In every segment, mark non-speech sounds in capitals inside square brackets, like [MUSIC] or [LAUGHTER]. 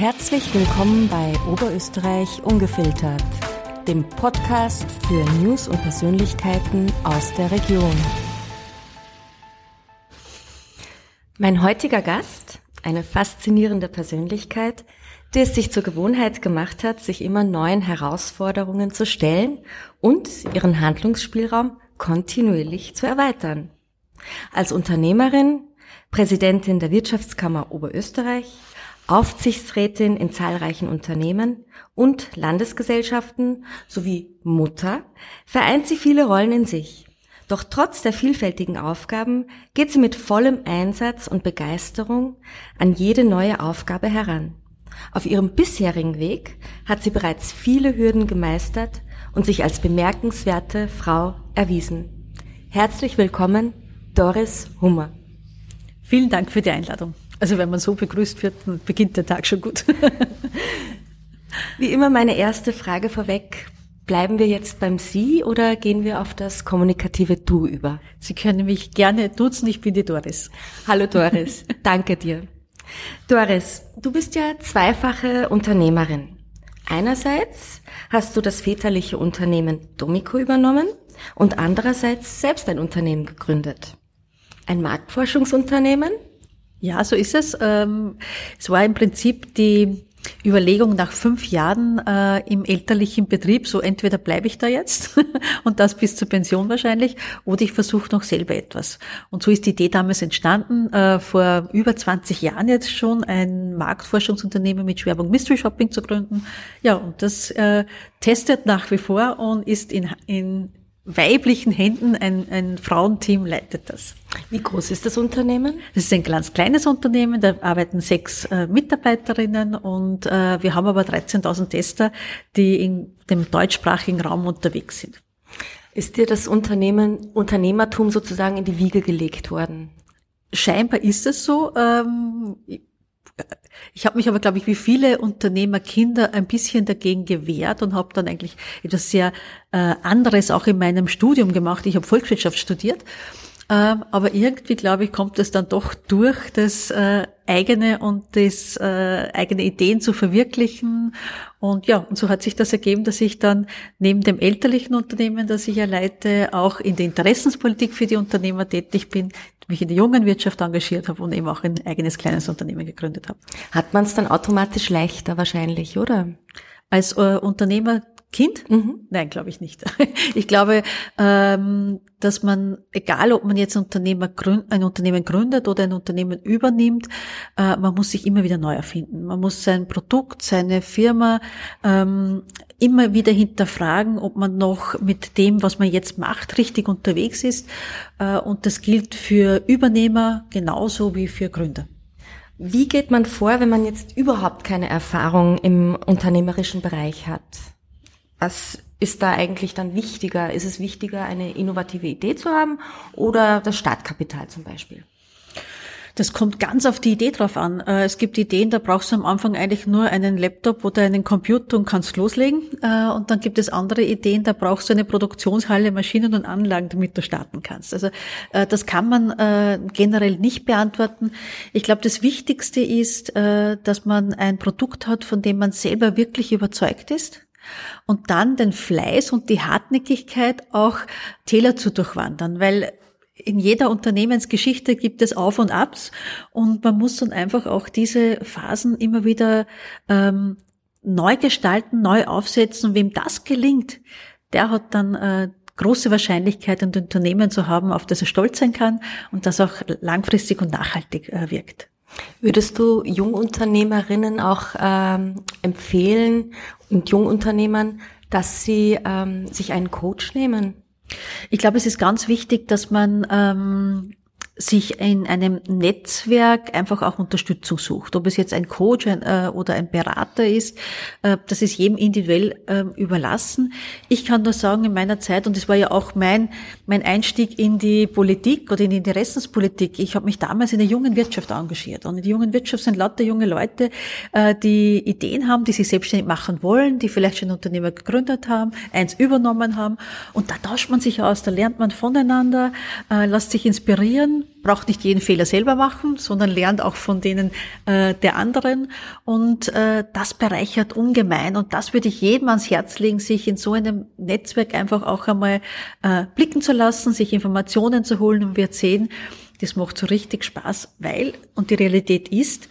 Herzlich willkommen bei Oberösterreich Ungefiltert, dem Podcast für News und Persönlichkeiten aus der Region. Mein heutiger Gast, eine faszinierende Persönlichkeit, die es sich zur Gewohnheit gemacht hat, sich immer neuen Herausforderungen zu stellen und ihren Handlungsspielraum kontinuierlich zu erweitern. Als Unternehmerin, Präsidentin der Wirtschaftskammer Oberösterreich, Aufsichtsrätin in zahlreichen Unternehmen und Landesgesellschaften sowie Mutter vereint sie viele Rollen in sich. Doch trotz der vielfältigen Aufgaben geht sie mit vollem Einsatz und Begeisterung an jede neue Aufgabe heran. Auf ihrem bisherigen Weg hat sie bereits viele Hürden gemeistert und sich als bemerkenswerte Frau erwiesen. Herzlich willkommen, Doris Hummer. Vielen Dank für die Einladung. Also wenn man so begrüßt wird, dann beginnt der Tag schon gut. Wie immer meine erste Frage vorweg. Bleiben wir jetzt beim Sie oder gehen wir auf das kommunikative Du über? Sie können mich gerne duzen, ich bin die Doris. Hallo Doris, [LAUGHS] danke dir. Doris, du bist ja zweifache Unternehmerin. Einerseits hast du das väterliche Unternehmen Domico übernommen und andererseits selbst ein Unternehmen gegründet. Ein Marktforschungsunternehmen ja, so ist es. Ähm, es war im Prinzip die Überlegung nach fünf Jahren äh, im elterlichen Betrieb, so entweder bleibe ich da jetzt [LAUGHS] und das bis zur Pension wahrscheinlich, oder ich versuche noch selber etwas. Und so ist die Idee damals entstanden, äh, vor über 20 Jahren jetzt schon ein Marktforschungsunternehmen mit Schwerpunkt Mystery Shopping zu gründen. Ja, und das äh, testet nach wie vor und ist in, in weiblichen Händen, ein, ein Frauenteam leitet das. Wie groß ist das Unternehmen? Das ist ein ganz kleines Unternehmen, da arbeiten sechs äh, Mitarbeiterinnen und äh, wir haben aber 13.000 Tester, die in dem deutschsprachigen Raum unterwegs sind. Ist dir das Unternehmen, Unternehmertum sozusagen in die Wiege gelegt worden? Scheinbar ist es so. Ähm, ich habe mich aber, glaube ich, wie viele Unternehmerkinder ein bisschen dagegen gewehrt und habe dann eigentlich etwas sehr äh, anderes auch in meinem Studium gemacht. Ich habe Volkswirtschaft studiert ähm, aber irgendwie, glaube ich, kommt es dann doch durch, das äh, eigene und das äh, eigene Ideen zu verwirklichen. Und ja, und so hat sich das ergeben, dass ich dann neben dem elterlichen Unternehmen, das ich ja leite, auch in der Interessenspolitik für die Unternehmer tätig bin, mich in der jungen Wirtschaft engagiert habe und eben auch ein eigenes kleines Unternehmen gegründet habe. Hat man es dann automatisch leichter wahrscheinlich, oder? Als äh, Unternehmer Kind? Mhm. Nein, glaube ich nicht. [LAUGHS] Ich glaube, ähm, dass man, egal ob man jetzt ein, Unternehmer gründ, ein Unternehmen gründet oder ein Unternehmen übernimmt, äh, man muss sich immer wieder neu erfinden. Man muss sein Produkt, seine Firma ähm, immer wieder hinterfragen, ob man noch mit dem, was man jetzt macht, richtig unterwegs ist. Äh, und das gilt für Übernehmer genauso wie für Gründer. Wie geht man vor, wenn man jetzt überhaupt keine Erfahrung im unternehmerischen Bereich hat? Was ist da eigentlich dann wichtiger? Ist es wichtiger, eine innovative Idee zu haben oder das Startkapital zum Beispiel? Das kommt ganz auf die Idee drauf an. Äh, es gibt Ideen, da brauchst du am Anfang eigentlich nur einen Laptop oder einen Computer und kannst loslegen. Äh, und dann gibt es andere Ideen, da brauchst du eine Produktionshalle, Maschinen und Anlagen, damit du starten kannst. Also äh, das kann man generell nicht beantworten. Ich glaube, das Wichtigste ist, dass man ein Produkt hat, von dem man selber wirklich überzeugt ist und dann den Fleiß und die Hartnäckigkeit auch Täler zu durchwandern, weil in jeder Unternehmensgeschichte gibt es Auf und Abs und man muss dann einfach auch diese Phasen immer wieder ähm, neu gestalten, neu aufsetzen. Und wem das gelingt, der hat dann äh, große Wahrscheinlichkeit, ein Unternehmen zu haben, auf das er stolz sein kann und das auch langfristig und nachhaltig äh, wirkt. Würdest du Jungunternehmerinnen auch ähm, empfehlen und Jungunternehmern, dass sie ähm, sich einen Coach nehmen? Ich glaube, es ist ganz wichtig, dass man ähm, sich in einem Netzwerk einfach auch Unterstützung sucht. Ob es jetzt ein Coach äh, oder ein Berater ist, äh, das ist jedem individuell äh, überlassen. Ich kann nur sagen, in meiner Zeit, und das war ja auch mein, mein Einstieg in die Politik oder in die Interessenspolitik, ich habe mich damals in der jungen Wirtschaft engagiert. Und in der jungen Wirtschaft sind lauter junge Leute, äh, die Ideen haben, die sich selbstständig machen wollen, die vielleicht schon Unternehmer gegründet haben, eins übernommen haben. Und da tauscht man sich aus, da lernt man voneinander, äh, lässt sich inspirieren braucht nicht jeden Fehler selber machen, sondern lernt auch von denen äh, der anderen. Und äh, das bereichert ungemein. Und das würde ich jedem ans Herz legen, sich in so einem Netzwerk einfach auch einmal äh, blicken zu lassen, sich Informationen zu holen und wird sehen, das macht so richtig Spaß, weil, und die Realität ist,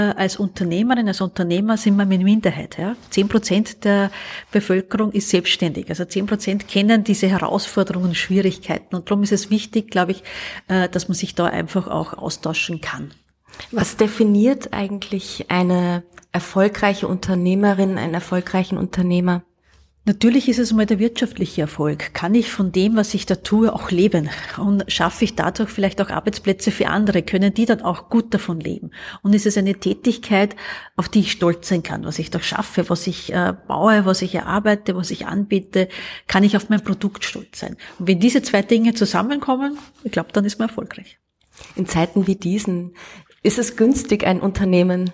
als Unternehmerin, als Unternehmer sind wir eine Minderheit. Ja? Zehn Prozent der Bevölkerung ist selbstständig. Also zehn Prozent kennen diese Herausforderungen, Schwierigkeiten. Und darum ist es wichtig, glaube ich, äh, dass man sich da einfach auch austauschen kann. Was definiert eigentlich eine erfolgreiche Unternehmerin, einen erfolgreichen Unternehmer? Natürlich ist es mal der wirtschaftliche Erfolg. Kann ich von dem, was ich da tue, auch leben? Und schaffe ich dadurch vielleicht auch Arbeitsplätze für andere? Können die dann auch gut davon leben? Und ist es eine Tätigkeit, auf die ich stolz sein kann, was ich da schaffe, was ich äh, baue, was ich erarbeite, was ich anbiete? Kann ich auf mein Produkt stolz sein? Und wenn diese zwei Dinge zusammenkommen, ich glaube, dann ist man erfolgreich. In Zeiten wie diesen ist es günstig, ein Unternehmen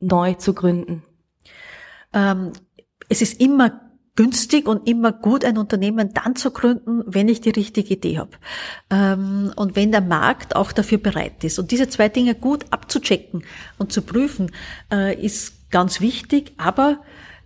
neu zu gründen? Ähm, es ist immer günstig und immer gut, ein Unternehmen dann zu gründen, wenn ich die richtige Idee habe. Ähm, und wenn der Markt auch dafür bereit ist. Und diese zwei Dinge gut abzuchecken und zu prüfen, äh, ist ganz wichtig. Aber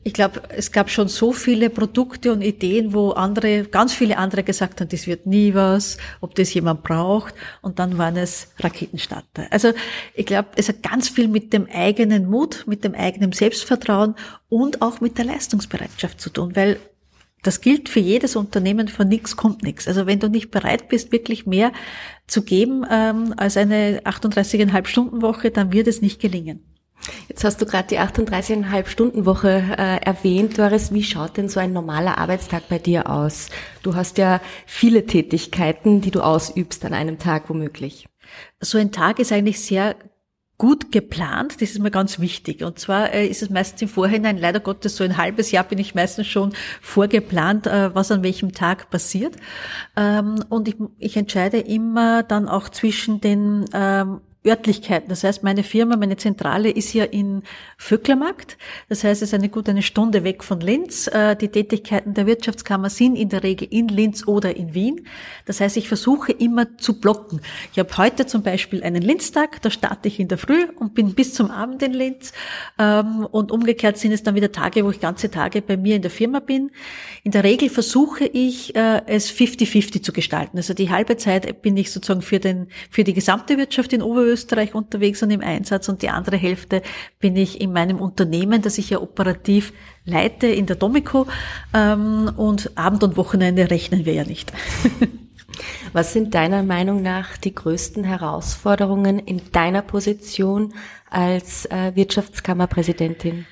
ich glaube, es gab schon so viele Produkte und Ideen, wo andere, ganz viele andere gesagt haben, das wird nie was, ob das jemand braucht. Und dann waren es Raketenstarter. Also ich glaube, es hat ganz viel mit dem eigenen Mut, mit dem eigenen Selbstvertrauen und auch mit der Leistungsbereitschaft zu tun, weil das gilt für jedes Unternehmen, von nichts kommt nichts. Also wenn du nicht bereit bist, wirklich mehr zu geben ähm, als eine 38,5 Stunden Woche, dann wird es nicht gelingen. Jetzt hast du gerade die 38,5 Stunden Woche äh, erwähnt, Doris. Wie schaut denn so ein normaler Arbeitstag bei dir aus? Du hast ja viele Tätigkeiten, die du ausübst an einem Tag womöglich. So ein Tag ist eigentlich sehr gut geplant, das ist mir ganz wichtig. Und zwar äh, ist es meistens im Vorhinein, leider Gottes, so ein halbes Jahr bin ich meistens schon vorgeplant, äh, was an welchem Tag passiert. Ähm, und ich, ich entscheide immer dann auch zwischen den ähm, Örtlichkeiten. Das heißt, meine Firma, meine Zentrale ist ja in Vöcklermarkt. Das heißt, es ist eine gute eine Stunde weg von Linz. Äh, die Tätigkeiten der Wirtschaftskammer sind in der Regel in Linz oder in Wien. Das heißt, ich versuche immer zu blocken. Ich habe heute zum Beispiel einen Linztag, da starte ich in der Früh und bin bis zum Abend in Linz. Ähm, und umgekehrt sind es dann wieder Tage, wo ich ganze Tage bei mir in der Firma bin. In der Regel versuche ich, äh, es 50-50 zu gestalten. Also die halbe Zeit bin ich sozusagen für, den, für die gesamte Wirtschaft in Oberösterreich Österreich unterwegs und im Einsatz und die andere Hälfte bin ich in meinem Unternehmen, das ich ja operativ leite, in der Domico. Ähm, und Abend und Wochenende rechnen wir ja nicht. [LAUGHS] Was sind deiner Meinung nach die größten Herausforderungen in deiner Position als äh, Wirtschaftskammerpräsidentin?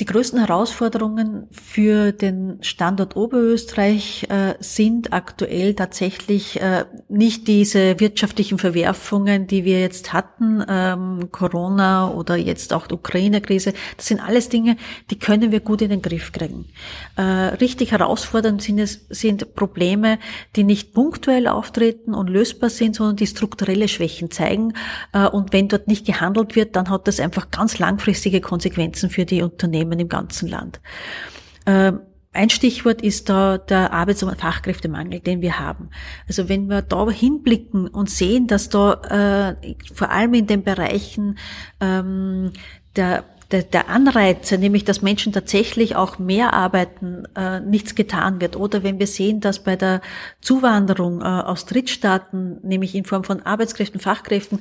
Die größten Herausforderungen für den Standort Oberösterreich äh, sind aktuell tatsächlich äh, nicht diese wirtschaftlichen Verwerfungen, die wir jetzt hatten, ähm, Corona oder jetzt auch die Ukraine-Krise. Das sind alles Dinge, die können wir gut in den Griff kriegen. Äh, richtig herausfordernd sind es sind Probleme, die nicht punktuell auftreten und lösbar sind, sondern die strukturelle Schwächen zeigen. Äh, und wenn dort nicht gehandelt wird, dann hat das einfach ganz langfristige Konsequenzen für die Unternehmen. Unternehmen im ganzen Land. Ähm, ein Stichwort ist da der Arbeits- und Fachkräftemangel, den wir haben. Also wenn wir da hinblicken und sehen, dass da äh, vor allem in den Bereichen ähm, der der, Anreize, nämlich dass Menschen tatsächlich auch mehr arbeiten, äh, nichts getan wird. Oder wenn wir sehen, dass bei der Zuwanderung äh, aus Drittstaaten, nämlich in Form von Arbeitskräften, Fachkräften,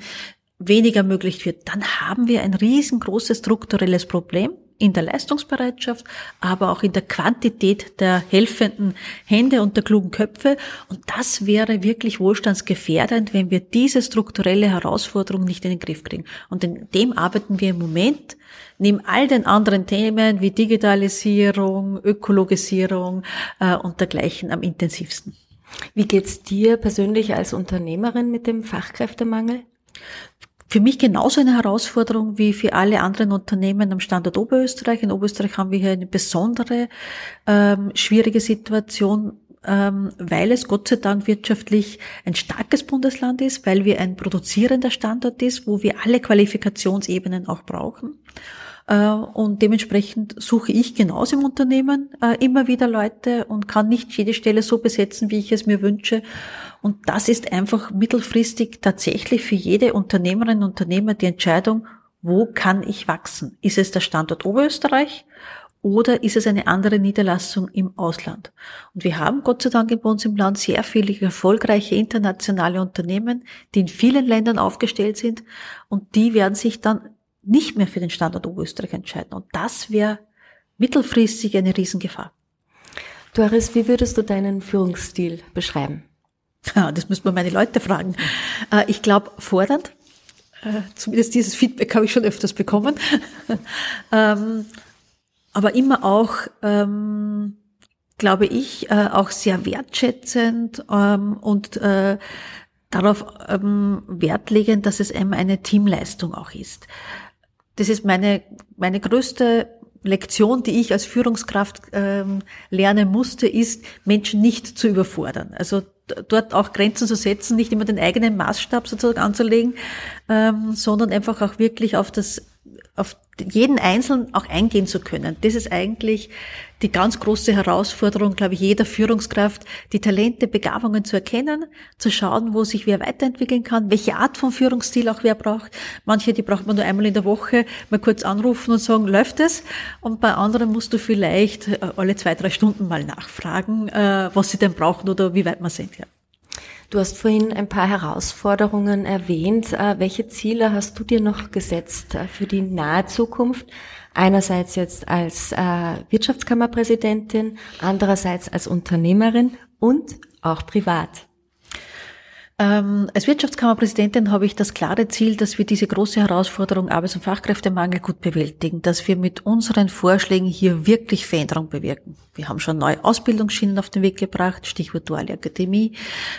weniger möglich wird, dann haben wir ein riesengroßes strukturelles Problem in der Leistungsbereitschaft, aber auch in der Quantität der helfenden Hände und der klugen Köpfe. Und das wäre wirklich wohlstandsgefährdend, wenn wir diese strukturelle Herausforderung nicht in den Griff kriegen. Und in dem arbeiten wir im Moment neben all den anderen Themen wie Digitalisierung, Ökologisierung äh, und dergleichen am intensivsten. Wie geht's dir persönlich als Unternehmerin mit dem Fachkräftemangel? Für mich genauso eine Herausforderung wie für alle anderen Unternehmen am Standort Oberösterreich. In Oberösterreich haben wir hier eine besondere ähm, schwierige Situation ähm, weil es Gott sei Dank wirtschaftlich ein starkes Bundesland ist, weil wir ein produzierender Standort ist, wo wir alle Qualifikationsebenen auch brauchen. Äh, und dementsprechend suche ich genauso im Unternehmen äh, immer wieder Leute und kann nicht jede Stelle so besetzen, wie ich es mir wünsche. Und das ist einfach mittelfristig tatsächlich für jede Unternehmerin und Unternehmer die Entscheidung, wo kann ich wachsen? Ist es der Standort Oberösterreich oder ist es eine andere Niederlassung im Ausland? Und wir haben Gott sei Dank bei uns im Land sehr viele erfolgreiche internationale Unternehmen, die in vielen Ländern aufgestellt sind und die werden sich dann nicht mehr für den Standort Oberösterreich entscheiden. Und das wäre mittelfristig eine Riesengefahr. Doris, wie würdest du deinen Führungsstil beschreiben? Ja, das müssen wir meine Leute fragen. Äh, ich glaube, fordernd. Äh, zumindest dieses Feedback habe ich schon öfters bekommen. [LAUGHS] Ähm, aber immer auch, ähm, glaube ich, äh, auch sehr wertschätzend ähm, und darauf Wert legen, dass es eben eine Teamleistung auch ist das ist meine, meine größte Lektion, die ich als Führungskraft ähm, lernen musste, ist, Menschen nicht zu überfordern. Also dort auch Grenzen zu setzen, nicht immer den eigenen Maßstab sozusagen anzulegen, ähm, sondern einfach auch wirklich auf das auf jeden Einzelnen auch eingehen zu können. Das ist eigentlich die ganz große Herausforderung, glaube ich, jeder Führungskraft, die Talente, Begabungen zu erkennen, zu schauen, wo sich wer weiterentwickeln kann, welche Art von Führungsstil auch wer braucht. Manche, die braucht man nur einmal in der Woche mal kurz anrufen und sagen, läuft es? Und bei anderen musst du vielleicht äh, alle zwei, drei Stunden mal nachfragen, äh, was sie denn brauchen oder wie weit wir sind. Ja. Du hast vorhin ein paar Herausforderungen erwähnt. Äh, welche Ziele hast du dir noch gesetzt äh, für die nahe Zukunft? Einerseits jetzt als äh, Wirtschaftskammerpräsidentin, andererseits als Unternehmerin und auch privat. Ähm, als Wirtschaftskammerpräsidentin habe ich das klare Ziel, dass wir diese große Herausforderung Arbeits- und Fachkräftemangel gut bewältigen, dass wir mit unseren Vorschlägen hier wirklich Veränderung bewirken. Wir haben schon neue Ausbildungsschienen auf den Weg gebracht, Stichwort Duale Akademie.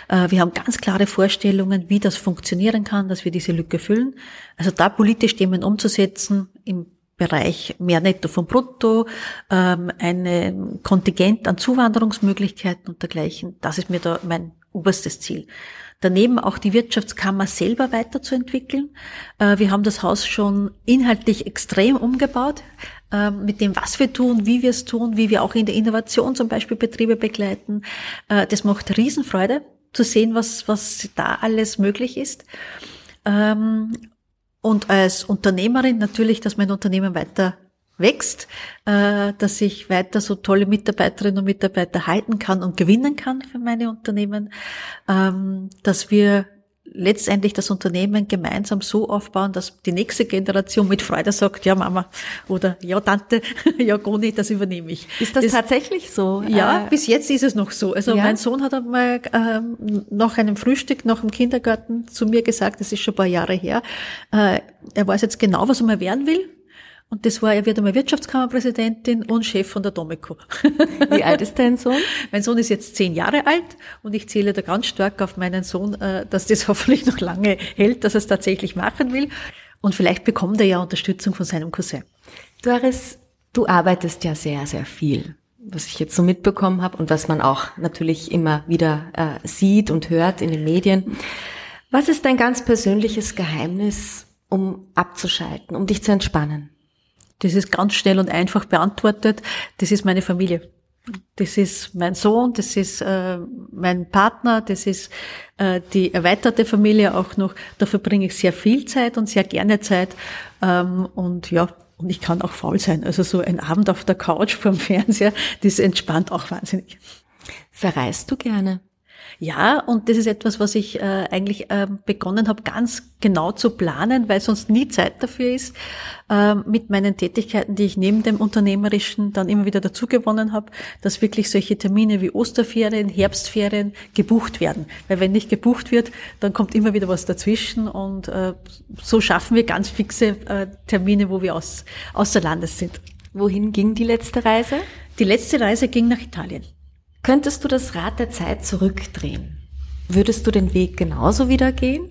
Äh, wir haben ganz klare Vorstellungen, wie das funktionieren kann, dass wir diese Lücke füllen. Also da politisch Themen umzusetzen im Bereich mehr Netto vom Brutto, ähm, ein Kontingent an Zuwanderungsmöglichkeiten und dergleichen. Das ist mir da mein oberstes Ziel. Daneben auch die Wirtschaftskammer selber weiterzuentwickeln. Äh, wir haben das Haus schon inhaltlich extrem umgebaut ähm, mit dem, was wir tun, wie wir es tun, wie wir auch in der Innovation zum Beispiel Betriebe begleiten. Äh, das macht Riesenfreude zu sehen, was, was da alles möglich ist. Ähm, und als Unternehmerin natürlich, dass mein Unternehmen weiter wächst, äh, dass ich weiter so tolle Mitarbeiterinnen und Mitarbeiter halten kann und gewinnen kann für meine Unternehmen, ähm, dass wir letztendlich das Unternehmen gemeinsam so aufbauen, dass die nächste Generation mit Freude sagt, ja Mama oder ja Tante, [LAUGHS] ja Goni, das übernehme ich. Ist das, das tatsächlich so? Ja, äh, bis jetzt ist es noch so. Also ja? mein Sohn hat einmal ähm, nach einem Frühstück, nach dem Kindergarten zu mir gesagt, das ist schon ein paar Jahre her, äh, er weiß jetzt genau, was er mal werden will und das war, er wird einmal Wirtschaftskammerpräsidentin und Chef von der Domeco. [LAUGHS] Wie alt ist dein Sohn? Mein Sohn ist jetzt zehn Jahre alt und ich zähle da ganz stark auf meinen Sohn, äh, dass das [LAUGHS] hoffentlich noch lange hält, dass er es tatsächlich machen will. Und vielleicht bekommt er ja Unterstützung von seinem Cousin. Doris, du arbeitest ja sehr, sehr viel, was ich jetzt so mitbekommen habe und was man auch natürlich immer wieder äh, sieht und hört in den Medien. Was ist dein ganz persönliches Geheimnis, um abzuschalten, um dich zu entspannen? Das ist ganz schnell und einfach beantwortet. Das ist meine Familie. Das ist mein Sohn, das ist äh, mein Partner, das ist äh, die erweiterte Familie auch noch. Da verbringe ich sehr viel Zeit und sehr gerne Zeit. Ähm, und ja, und ich kann auch faul sein. Also so ein Abend auf der Couch [LAUGHS] vorm Fernseher, das entspannt auch wahnsinnig. Verreist du gerne? Ja, und das ist etwas, was ich äh, eigentlich äh, begonnen habe, ganz genau zu planen, weil sonst nie Zeit dafür ist, äh, mit meinen Tätigkeiten, die ich neben dem Unternehmerischen dann immer wieder dazu gewonnen habe, dass wirklich solche Termine wie Osterferien, Herbstferien gebucht werden. Weil wenn nicht gebucht wird, dann kommt immer wieder was dazwischen und äh, so schaffen wir ganz fixe äh, Termine, wo wir aus, außer Landes sind. Wohin ging die letzte Reise? Die letzte Reise ging nach Italien. Könntest du das Rad der Zeit zurückdrehen? Würdest du den Weg genauso wieder gehen?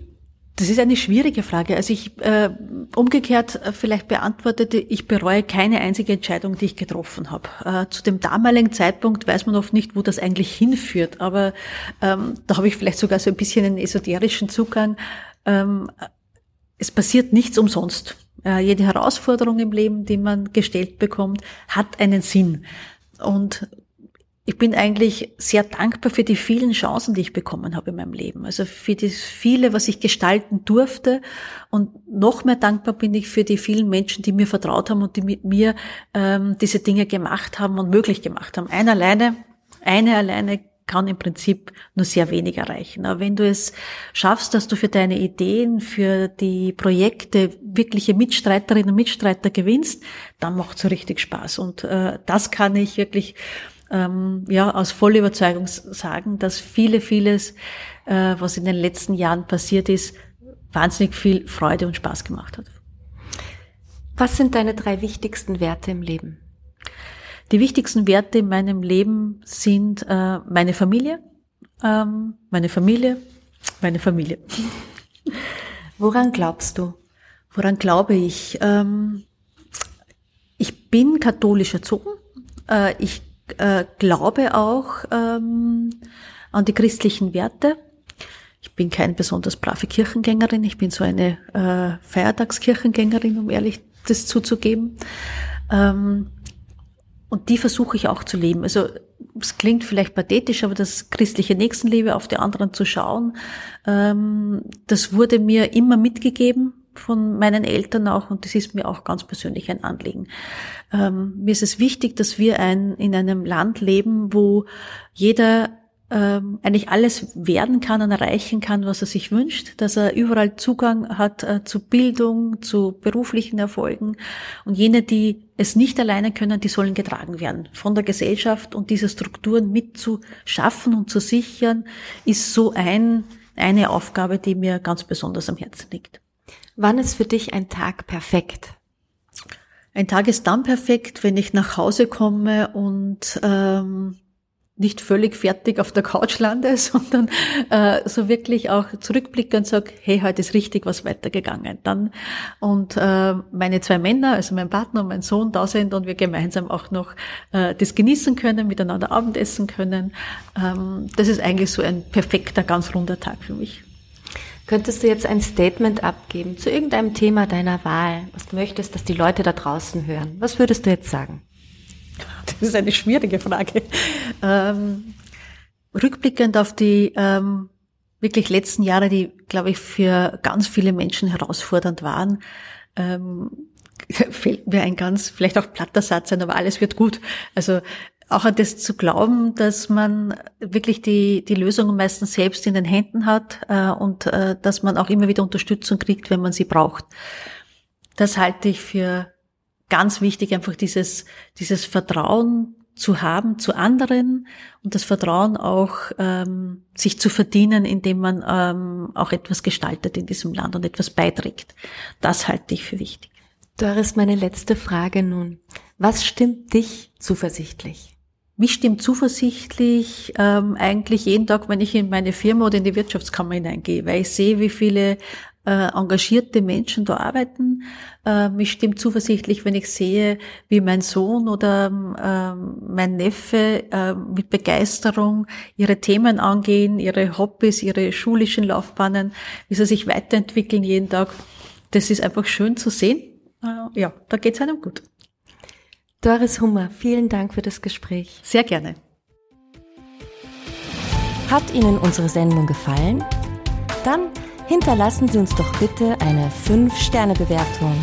Das ist eine schwierige Frage. Also ich äh, umgekehrt äh, vielleicht beantwortete, ich bereue keine einzige Entscheidung, die ich getroffen habe. Äh, zu dem damaligen Zeitpunkt weiß man oft nicht, wo das eigentlich hinführt, aber ähm, da habe ich vielleicht sogar so ein bisschen einen esoterischen Zugang. Ähm, es passiert nichts umsonst. Äh, jede Herausforderung im Leben, die man gestellt bekommt, hat einen Sinn. Und ich bin eigentlich sehr dankbar für die vielen Chancen, die ich bekommen habe in meinem Leben. Also für das viele, was ich gestalten durfte. Und noch mehr dankbar bin ich für die vielen Menschen, die mir vertraut haben und die mit mir ähm, diese Dinge gemacht haben und möglich gemacht haben. Eine alleine, eine alleine kann im Prinzip nur sehr wenig erreichen. Aber wenn du es schaffst, dass du für deine Ideen, für die Projekte wirkliche Mitstreiterinnen und Mitstreiter gewinnst, dann macht es so richtig Spaß. Und äh, das kann ich wirklich ähm, ja, aus voller Überzeugung sagen, dass viele, vieles, äh, was in den letzten Jahren passiert ist, wahnsinnig viel Freude und Spaß gemacht hat. Was sind deine drei wichtigsten Werte im Leben? Die wichtigsten Werte in meinem Leben sind äh, meine Familie, ähm, meine Familie, meine Familie. [LAUGHS] Woran glaubst du? Woran glaube ich? Ähm, ich bin katholisch erzogen. Äh, ich äh, glaube auch ähm, an die christlichen Werte. Ich bin keine besonders brave Kirchengängerin. Ich bin so eine äh, Feiertagskirchengängerin, um ehrlich das zuzugeben. Ähm, und die versuche ich auch zu leben. Also es klingt vielleicht pathetisch, aber das christliche Nächstenliebe auf die anderen zu schauen, ähm, das wurde mir immer mitgegeben von meinen Eltern auch und das ist mir auch ganz persönlich ein Anliegen. Ähm, mir ist es wichtig, dass wir ein, in einem Land leben, wo jeder ähm, eigentlich alles werden kann und erreichen kann, was er sich wünscht, dass er überall Zugang hat äh, zu Bildung, zu beruflichen Erfolgen. Und jene, die es nicht alleine können, die sollen getragen werden von der Gesellschaft und diese Strukturen mitzuschaffen und zu sichern, ist so ein, eine Aufgabe, die mir ganz besonders am Herzen liegt. Wann ist für dich ein Tag perfekt? Ein Tag ist dann perfekt, wenn ich nach Hause komme und ähm, nicht völlig fertig auf der Couch lande, [LAUGHS] sondern äh, so wirklich auch zurückblicke und sage, hey, heute ist richtig was weitergegangen. Dann und äh, meine zwei Männer, also mein Partner und mein Sohn da sind und wir gemeinsam auch noch äh, das genießen können, miteinander Abendessen können. Ähm, das ist eigentlich so ein perfekter, ganz runder Tag für mich. Könntest du jetzt ein Statement abgeben zu irgendeinem Thema deiner Wahl, was du möchtest, dass die Leute da draußen hören? Was würdest du jetzt sagen? [LAUGHS] Das ist eine schwierige Frage. Ähm, rückblickend auf die ähm, wirklich letzten Jahre, die, glaube ich, für ganz viele Menschen herausfordernd waren, ähm, [LAUGHS] fällt mir ein ganz, vielleicht auch platter Satz ein, aber alles wird gut. Also auch an das zu glauben, dass man wirklich die, die Lösung meistens selbst in den Händen hat äh, und äh, dass man auch immer wieder Unterstützung kriegt, wenn man sie braucht. Das halte ich für ganz wichtig, einfach dieses, dieses Vertrauen zu haben zu anderen und das Vertrauen auch ähm, sich zu verdienen, indem man ähm, auch etwas gestaltet in diesem Land und etwas beiträgt. Das halte ich für wichtig. Doris, meine letzte Frage nun. Was stimmt dich zuversichtlich? Mich stimmt zuversichtlich ähm, eigentlich jeden Tag, wenn ich in meine Firma oder in die Wirtschaftskammer hineingehe, weil ich sehe, wie viele äh, engagierte Menschen da arbeiten. Äh, mich stimmt zuversichtlich, wenn ich sehe, wie mein Sohn oder äh, mein Neffe äh, mit Begeisterung ihre Themen angehen, ihre Hobbys, ihre schulischen Laufbahnen, wie sie sich weiterentwickeln jeden Tag. Das ist einfach schön zu sehen. Äh, ja, da geht's einem gut. Doris Hummer, vielen Dank für das Gespräch. Sehr gerne. Hat Ihnen unsere Sendung gefallen? Dann hinterlassen Sie uns doch bitte eine 5-Sterne-Bewertung